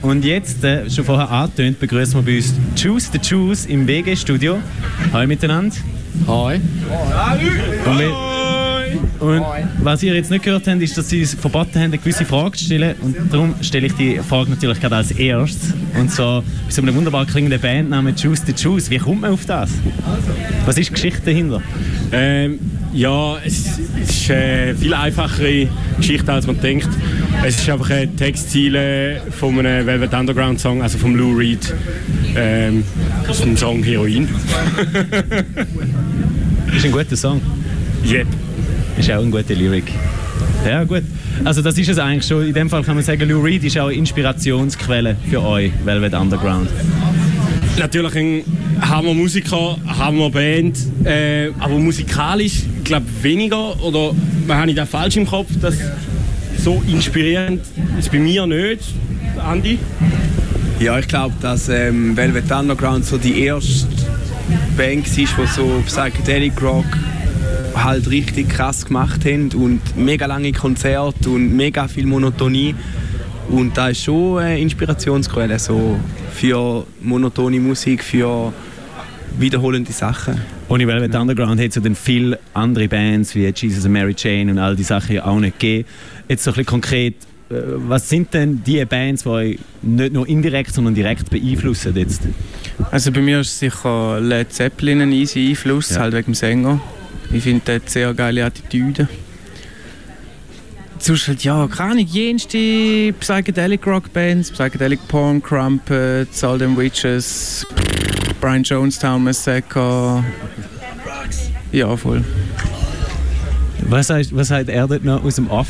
Und jetzt, äh, schon vorher angetönt, begrüßen wir bei uns Juice the Juice im WG-Studio. Hallo miteinander. Hi. Und, wir, und was ihr jetzt nicht gehört habt, ist, dass sie uns verboten haben, eine gewisse Frage zu stellen. Und darum stelle ich die Frage natürlich gerade als erstes. Und so bei so einer wunderbar klingenden Band namens Juice the Juice. Wie kommt man auf das? Was ist die Geschichte dahinter? Ähm, ja, es ist eine viel einfachere Geschichte, als man denkt. Es ist einfach eine Textziele von einem Velvet Underground Song, also von Lou Reed. Ähm, ist ein Song Heroin. ist ein guter Song. Yep. Ist auch eine gute Lyrik. Ja, gut. Also das ist es eigentlich schon. In dem Fall kann man sagen, Lou Reed ist auch eine Inspirationsquelle für euch, Velvet Underground. Natürlich ein Hammer-Musiker, Hammer-Band, äh, aber musikalisch, glaube weniger. Oder habe ich da falsch im Kopf, dass so inspirierend ist bei mir nicht, Andi? Ja, ich glaube, dass ähm, Velvet Underground so die erste Band war, die so Psychedelic Rock halt richtig krass gemacht haben und mega lange Konzerte und mega viel Monotonie. Und da ist schon eine Inspirationsquelle so für monotone Musik, für wiederholende Sachen. Ohne Velvet Underground hätte es ja dann viele andere Bands wie Jesus and Mary Jane und all die Sachen auch nicht gegeben. Jetzt so ein bisschen konkret, äh, was sind denn die Bands, die euch nicht nur indirekt, sondern direkt beeinflussen jetzt? Also bei mir ist sicher Led Zeppelin ein easy Einfluss, ja. halt wegen dem Sänger. Ich finde, der hat sehr geile Attitüde. Sonst halt, ja, keine Ahnung, jenste Psychedelic Rock Bands, Psychedelic Porn, Crumpets, All Them Witches, Brian Jonestown Massacre. Ja, voll. Was heißt, was heißt er dort noch aus dem Off?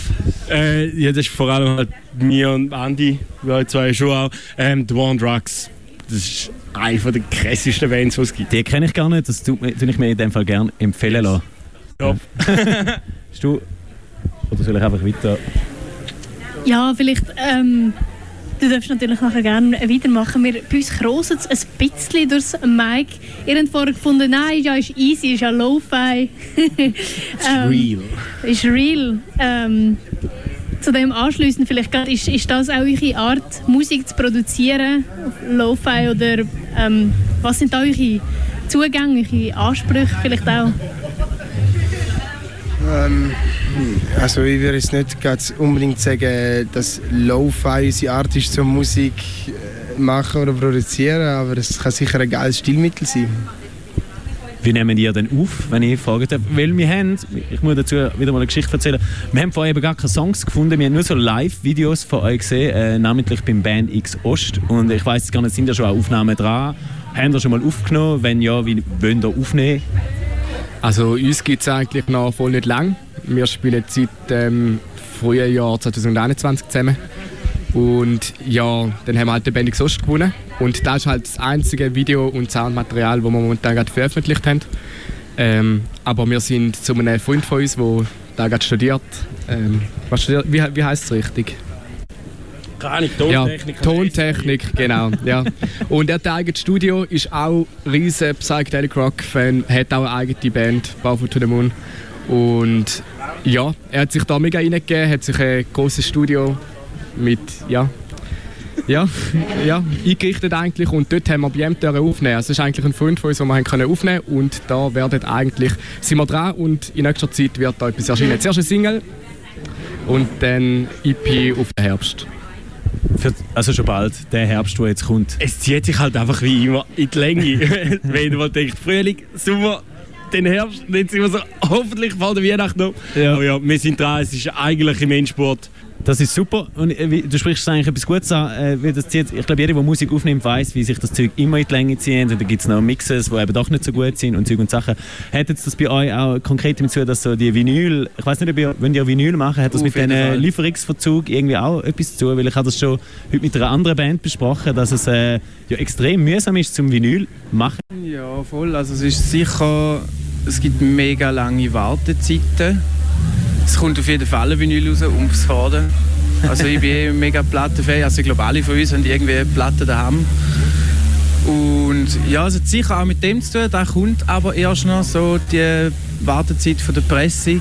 Äh, ja, das ist vor allem halt mir und Andy, wir zwei schon auch, ähm, The One Drugs. Das ist eine der krassesten Bands, die es gibt. Die kenne ich gar nicht, das tue ich mir in dem Fall gerne empfehlen lassen. Ja. Hast du... Oder soll ich einfach weiter... Ja, vielleicht... Ähm, du darfst natürlich nachher gerne weitermachen. Wir, bei uns kroset es ein bisschen durchs Mic. Ihr habt vorher gefunden, nein, ja, ist easy, ist ja Lo-Fi. ähm, ist real. Ist real. Ähm, zu dem anschließend vielleicht ist, ist das auch eure Art, Musik zu produzieren, Lo-Fi oder ähm, was sind da eure Zugänge, eure Ansprüche vielleicht auch? Ähm, also ich würde jetzt nicht unbedingt sagen, dass Lo-Fi unsere Art ist, zur Musik äh, machen oder produzieren, aber es kann sicher ein geiles Stilmittel sein. Wie nehmen die denn auf, wenn ich fragen darf? Weil wir haben, ich muss dazu wieder mal eine Geschichte erzählen, wir haben vorher eben gar keine Songs gefunden, wir haben nur so Live-Videos von euch gesehen, äh, namentlich beim Band X Ost. Und ich weiß gar nicht, sind da schon Aufnahmen dran? Haben ihr schon mal aufgenommen? Wenn ja, wie wollen ihr aufnehmen? Also uns gibt es eigentlich noch voll nicht lang. Wir spielen seit dem frühen Jahr 2021 zusammen. Und ja, dann haben wir halt den Band Ost gewonnen. Und das ist halt das einzige Video- und Soundmaterial, das wir momentan gerade veröffentlicht haben. Ähm, aber wir sind zu einem Freund von uns, der da gerade studiert. Ähm, was studiert wie, wie heißt es richtig? Keine Tontechnik. Ja, Tontechnik, genau. ja. Und er hat ein eigenes Studio, ist auch ein riesiger Psychedelic Rock-Fan, hat auch eine eigene Band, Powerful to the Moon. Und ja, er hat sich da mega reingegeben, hat sich ein großes Studio mit, ja, ja, ja, eingerichtet eigentlich und dort haben wir ihm aufnehmen. Also es ist eigentlich ein Freund von uns, den wir können aufnehmen und da werden eigentlich, sind wir dran und in nächster Zeit wird da etwas erscheinen. Zuerst ein Single und dann EP auf den Herbst. Für, also schon bald, der Herbst, der jetzt kommt. Es zieht sich halt einfach wie immer in die Länge. Wenn man denkt, Frühling, Sommer, den Herbst, und jetzt sind wir so, hoffentlich vor der Weihnachten noch. Ja. Aber ja, wir sind dran, es ist eigentlich im Endspurt. Das ist super. Und äh, du sprichst eigentlich etwas Gutes an. Äh, wie das zieht. Ich glaube, jeder, der Musik aufnimmt, weiß, wie sich das Zeug immer in die Länge zieht. Und da gibt es noch Mixes, die eben doch nicht so gut sind und Zeug und Sachen. Hat jetzt das bei euch auch konkret dazu, dass so die Vinyl, ich weiß nicht, ob ihr, wenn ihr Vinyl machen, hat das Auf mit dem Lieferungsverzug irgendwie auch etwas zu tun? Weil ich habe das schon heute mit einer anderen Band besprochen, dass es äh, ja extrem mühsam ist zum Vinyl machen. Ja, voll. Also es ist sicher, es gibt mega lange Wartezeiten es kommt auf jeden Fall ein Vinyl raus, ums Faden. Also ich bin eh mega Plattenfan, also ich glaube alle von uns haben irgendwie Platten daheim. Und ja, es hat sicher auch mit dem zu tun, da kommt aber erst noch so die Wartezeit von der Pressung.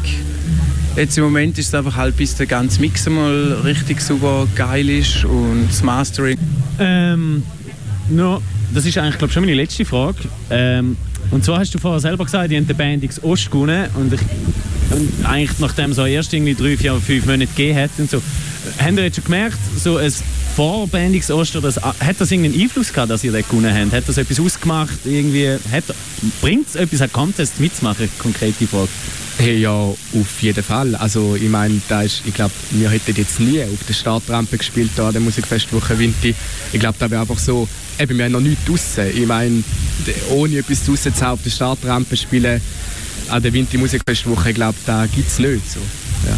Jetzt im Moment ist es einfach halt, bis der ganze Mix mal richtig super geil ist und das Mastering. Ähm, no, das ist eigentlich glaub, schon meine letzte Frage. Ähm, und zwar hast du vorher selber gesagt, die haben die Band X Ost gewonnen und, ich, und eigentlich nachdem es erst irgendwie drei, vier, fünf Monate gegeben hat und so, haben ihr jetzt schon gemerkt, so ein vor Band X Ost, oder das, hat das irgendeinen Einfluss gehabt, dass ihr den gewonnen habt? Hat das etwas ausgemacht? Irgendwie, bringt es etwas, einen Contest mitzumachen? Konkrete Frage. Hey, ja, auf jeden Fall. Also ich meine, da ist, ich glaube, wir hätten jetzt nie auf der Startrampe gespielt da an der Musikfestwoche Winti. Ich glaube, da wäre einfach so, eben, wir haben noch nichts draussen. Ich meine, ohne etwas draussen zu haben, auf der Startrampe spielen an der Winti Musikfestwoche, ich glaube, da gibt es nicht so. Ja.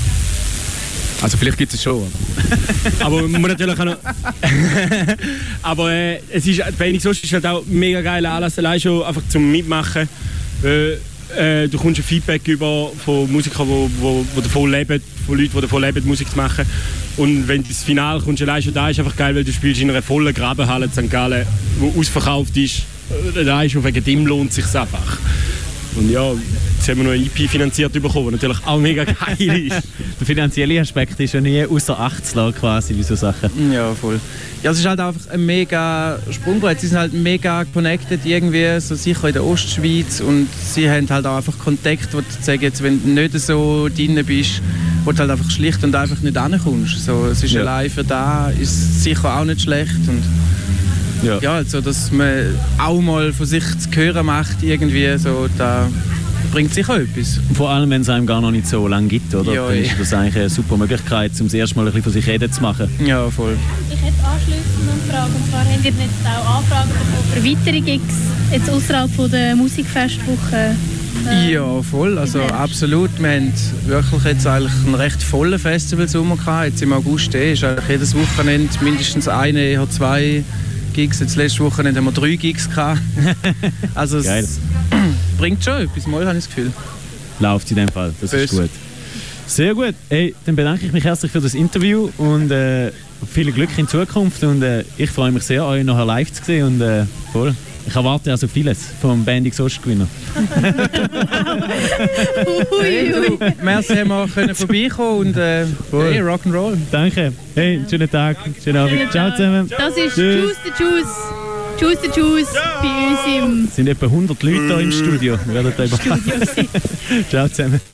Also vielleicht gibt es schon. aber man muss natürlich auch noch... aber äh, es ist, Phoenix Ost ist halt auch mega geil Anlass, allein schon einfach zum Mitmachen. Äh, äh, du kommst ein Feedback über von Musikern, die wo, wo, wo davon leben, von Leuten, die davon leben, Musik zu machen. Und wenn du ins Finale kommst, allein schon da ist einfach geil, weil du spielst in einer vollen Grabenhalle in St. Gallen, die ausverkauft ist. Da ist schon wegen dem lohnt es sich einfach. Und ja, jetzt haben wir noch ein EP finanziert bekommen, was natürlich auch mega geil ist. Der finanzielle Aspekt ist ja nie außer Acht zu lassen, quasi, wie so Sachen. Ja, voll. Ja, es ist halt einfach ein mega Sprungbrett. Sie sind halt mega connected irgendwie, so sicher in der Ostschweiz und sie haben halt auch einfach Kontakt, wo du sagen, jetzt, wenn du nicht so drin bist, wo du halt einfach schlicht und einfach nicht ankommst. So, es ist ja. allein für da ist sicher auch nicht schlecht und ja. ja, also dass man auch mal von sich zu hören macht irgendwie, so da bringt sicher etwas. Vor allem, wenn es einem gar noch nicht so lange gibt, oder? Ja, dann ist das eigentlich eine super Möglichkeit, um das erste Mal ein bisschen von sich reden zu machen. Ja, voll. Ich hätte anschließend eine Frage, und zwar habt ihr jetzt auch Anfragen für weitere Gigs, jetzt außerhalb der Musikfestwoche? Äh, ja, voll, also absolut. Wir haben wirklich jetzt eigentlich einen recht vollen Festivalsommer gehabt. Jetzt im August eh, ist eigentlich jedes Wochenende mindestens eine, eher zwei Gigs. Jetzt letzte Wochenende haben wir drei Gigs gehabt. also es bringt schon etwas, mal habe ich das Gefühl. Läuft in dem Fall, das Böse. ist gut. Sehr gut. Hey, dann bedanke ich mich herzlich für das Interview und äh, viel Glück in Zukunft und äh, ich freue mich sehr, euch nachher live zu sehen und äh, voll. Ich erwarte also vieles vom Bandix Ostgewinner. hey, du, merci, haben wir können vorbeikommen und äh, hey, Rock'n'Roll. Danke. Hey, schönen Tag, schönen Abend. Ciao zusammen. Das ist Tschüss, the Juice. Tschüss, Juice ja. bei uns im... Es sind etwa 100 Leute hier im Studio. Wir werden da Ciao zusammen.